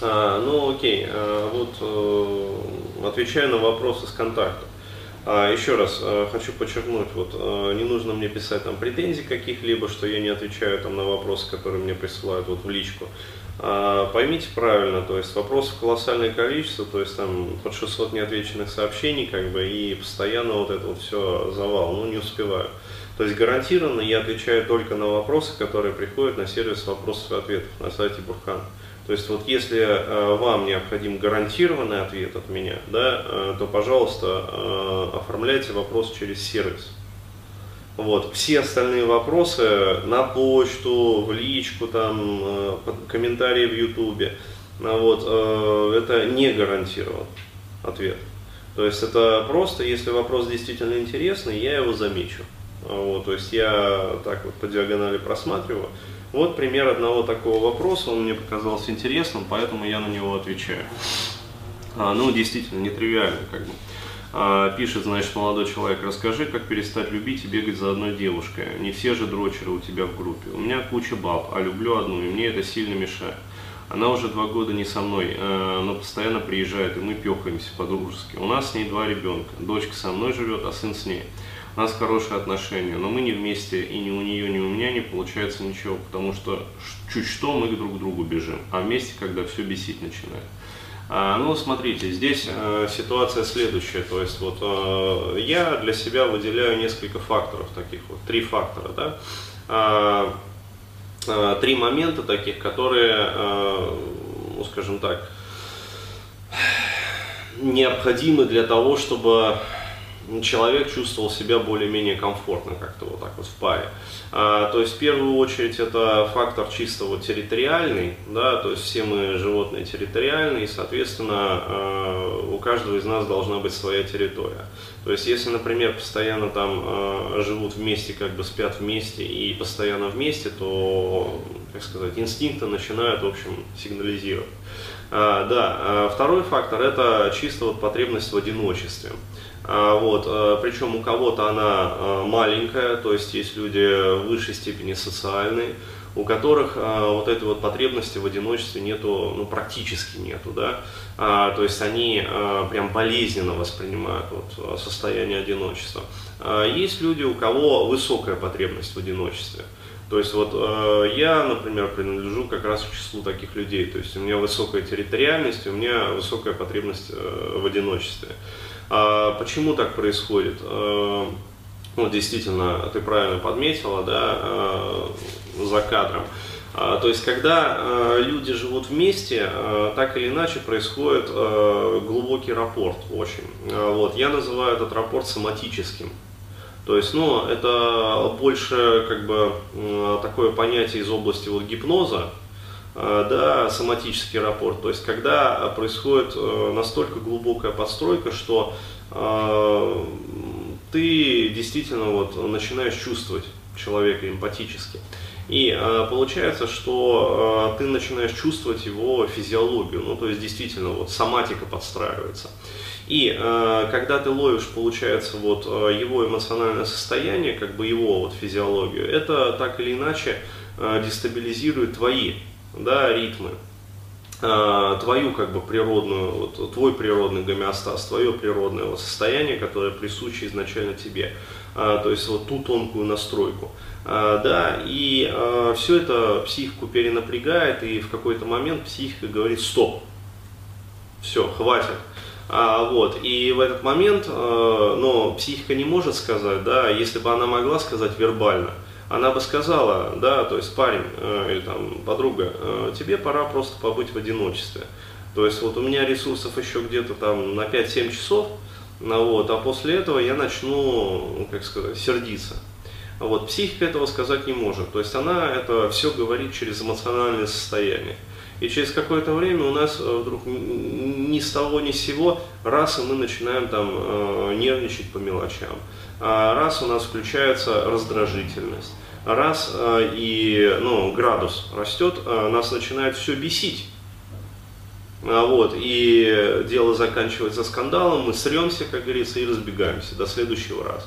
А, ну окей, а, вот а, отвечаю на вопросы с контакта. А, еще раз а, хочу подчеркнуть, вот а, не нужно мне писать там претензий каких-либо, что я не отвечаю там на вопросы, которые мне присылают вот в личку. А, поймите правильно, то есть вопросов колоссальное количество, то есть там под 600 неотвеченных сообщений, как бы, и постоянно вот это вот все завал, ну не успеваю. То есть гарантированно я отвечаю только на вопросы, которые приходят на сервис вопросов и ответов на сайте Бурхан. То есть вот если э, вам необходим гарантированный ответ от меня, да, э, то, пожалуйста, э, оформляйте вопрос через сервис. Вот. Все остальные вопросы на почту, в личку, там, комментарии в ютубе, а вот, это не гарантирован ответ. То есть это просто, если вопрос действительно интересный, я его замечу. Вот, то есть я так вот по диагонали просматриваю. Вот пример одного такого вопроса, он мне показался интересным, поэтому я на него отвечаю. А, ну, действительно, нетривиально как бы. А, пишет, значит, молодой человек, расскажи, как перестать любить и бегать за одной девушкой. Не все же дрочеры у тебя в группе. У меня куча баб, а люблю одну, и мне это сильно мешает. Она уже два года не со мной, э, но постоянно приезжает, и мы пехаемся по-дружески. У нас с ней два ребенка. Дочка со мной живет, а сын с ней. У нас хорошие отношения, но мы не вместе, и ни у нее, ни у меня не получается ничего, потому что чуть что мы друг к другу бежим, а вместе, когда все бесить начинает. А, ну, смотрите, здесь э, ситуация следующая. То есть, вот э, я для себя выделяю несколько факторов таких вот, три фактора, да. А, а, три момента таких, которые, э, ну, скажем так, необходимы для того, чтобы человек чувствовал себя более-менее комфортно как-то вот так вот в паре. А, то есть в первую очередь это фактор чисто вот территориальный, да, то есть все мы животные территориальные, и соответственно а, у каждого из нас должна быть своя территория. То есть если, например, постоянно там а, живут вместе, как бы спят вместе и постоянно вместе, то, как сказать, инстинкты начинают, в общем, сигнализировать. А, да, а второй фактор это чисто вот потребность в одиночестве. А, вот, а, причем у кого-то она а, маленькая, то есть есть люди в высшей степени социальные, у которых а, вот этой вот потребности в одиночестве нету, ну практически нету, да, а, то есть они а, прям болезненно воспринимают вот, состояние одиночества. А, есть люди, у кого высокая потребность в одиночестве. То есть вот э, я, например, принадлежу как раз к числу таких людей. То есть у меня высокая территориальность, у меня высокая потребность э, в одиночестве. А почему так происходит? Э, ну, действительно, ты правильно подметила, да, э, за кадром. А, то есть, когда э, люди живут вместе, так или иначе происходит глубокий рапорт очень. Вот. Я называю этот рапорт соматическим. То есть, ну, это больше как бы такое понятие из области вот гипноза, да, соматический рапорт. То есть, когда происходит настолько глубокая подстройка, что ты действительно вот начинаешь чувствовать человека эмпатически. И э, получается, что э, ты начинаешь чувствовать его физиологию, ну то есть действительно вот соматика подстраивается. И э, когда ты ловишь, получается, вот э, его эмоциональное состояние, как бы его вот физиологию, это так или иначе э, дестабилизирует твои да, ритмы, э, твою как бы природную, вот, твой природный гомеостаз, твое природное вот, состояние, которое присуще изначально тебе, э, то есть вот ту тонкую настройку. А, да, и а, все это психику перенапрягает, и в какой-то момент психика говорит стоп, все, хватит. А, вот, и в этот момент, а, но психика не может сказать, да, если бы она могла сказать вербально, она бы сказала, да, то есть парень э, или там подруга, э, тебе пора просто побыть в одиночестве. То есть вот у меня ресурсов еще где-то там на 5-7 часов, ну, вот, а после этого я начну, как сказать, сердиться. Вот, психика этого сказать не может. То есть она это все говорит через эмоциональное состояние. И через какое-то время у нас э, вдруг ни с того ни с сего, раз и мы начинаем там э, нервничать по мелочам, а раз у нас включается раздражительность, раз э, и ну, градус растет, нас начинает все бесить. А вот, и дело заканчивается скандалом, мы сремся, как говорится, и разбегаемся до следующего раза.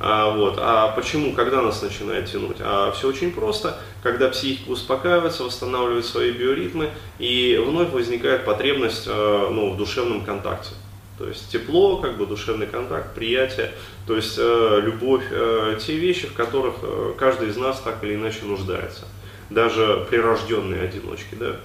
А, вот. а почему, когда нас начинает тянуть? А все очень просто, когда психика успокаивается, восстанавливает свои биоритмы, и вновь возникает потребность э, ну, в душевном контакте. То есть тепло, как бы душевный контакт, приятие, то есть э, любовь, э, те вещи, в которых э, каждый из нас так или иначе нуждается. Даже прирожденные одиночки, да.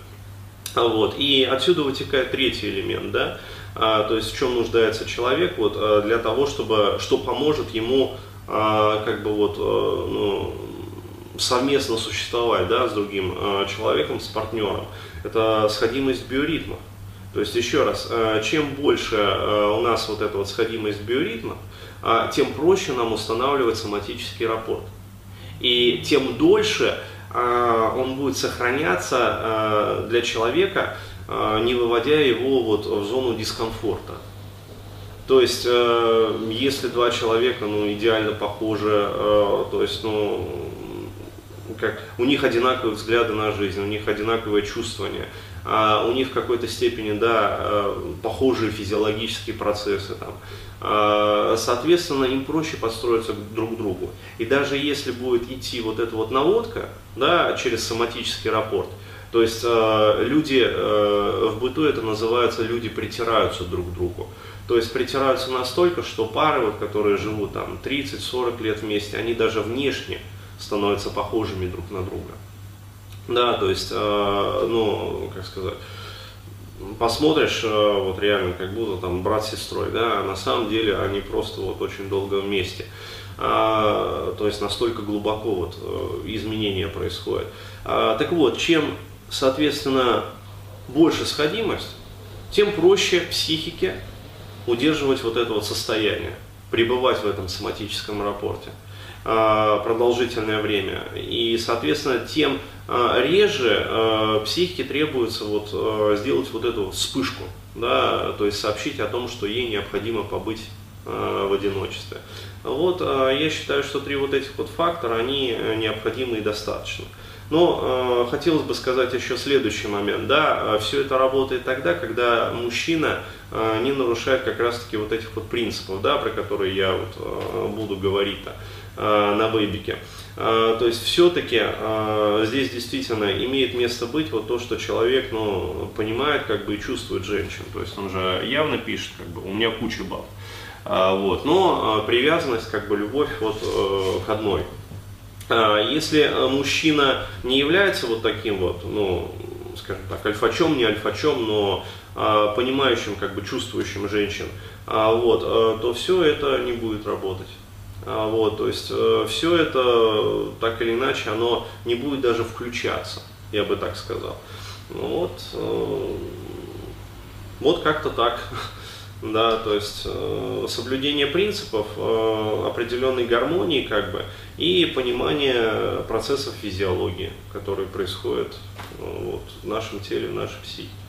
Вот. И отсюда вытекает третий элемент, да, а, то есть в чем нуждается человек вот, а, для того, чтобы, что поможет ему а, как бы вот, а, ну, совместно существовать да, с другим а, человеком, с партнером. Это сходимость биоритма. То есть еще раз, а, чем больше а, у нас вот эта вот сходимость биоритма, а, тем проще нам устанавливать соматический рапорт. И тем дольше а, он будет сохраняться а, для человека, а, не выводя его вот в зону дискомфорта. То есть, если два человека ну, идеально похожи, то есть, ну, как, у них одинаковые взгляды на жизнь, у них одинаковое чувствование, а у них в какой-то степени, да, похожие физиологические процессы, там, соответственно, им проще подстроиться друг к другу. И даже если будет идти вот эта вот наводка да, через соматический рапорт, то есть э, люди, э, в быту это называется, люди притираются друг к другу. То есть притираются настолько, что пары, вот, которые живут там 30-40 лет вместе, они даже внешне становятся похожими друг на друга. Да, то есть, э, ну, как сказать, посмотришь, э, вот реально, как будто там брат с сестрой, да, а на самом деле они просто вот очень долго вместе. А, то есть настолько глубоко вот э, изменения происходят. А, так вот, чем, соответственно, больше сходимость, тем проще психике удерживать вот это вот состояние, пребывать в этом соматическом рапорте. Э, продолжительное время. И, соответственно, тем э, реже э, психике требуется вот сделать вот эту вспышку, да, то есть сообщить о том, что ей необходимо побыть в одиночестве. Вот я считаю, что три вот этих вот фактора, они необходимы и достаточно. Но э, хотелось бы сказать еще следующий момент. Да, все это работает тогда, когда мужчина э, не нарушает как раз-таки вот этих вот принципов, да, про которые я вот, э, буду говорить-то. Э, на вебике. Э, то есть все-таки э, здесь действительно имеет место быть вот то, что человек ну, понимает как бы и чувствует женщин. То есть он же явно пишет, как бы, у меня куча баб. Вот. Но привязанность, как бы любовь вот, к одной. Если мужчина не является вот таким вот, ну, скажем так, альфачом, не альфачом, но понимающим, как бы чувствующим женщин, вот, то все это не будет работать. А, вот, то есть э, все это так или иначе оно не будет даже включаться, я бы так сказал. Ну вот, э, вот как-то так. Да, то есть э, соблюдение принципов э, определенной гармонии как бы и понимание процессов физиологии, которые происходят э, вот, в нашем теле, в нашей психике.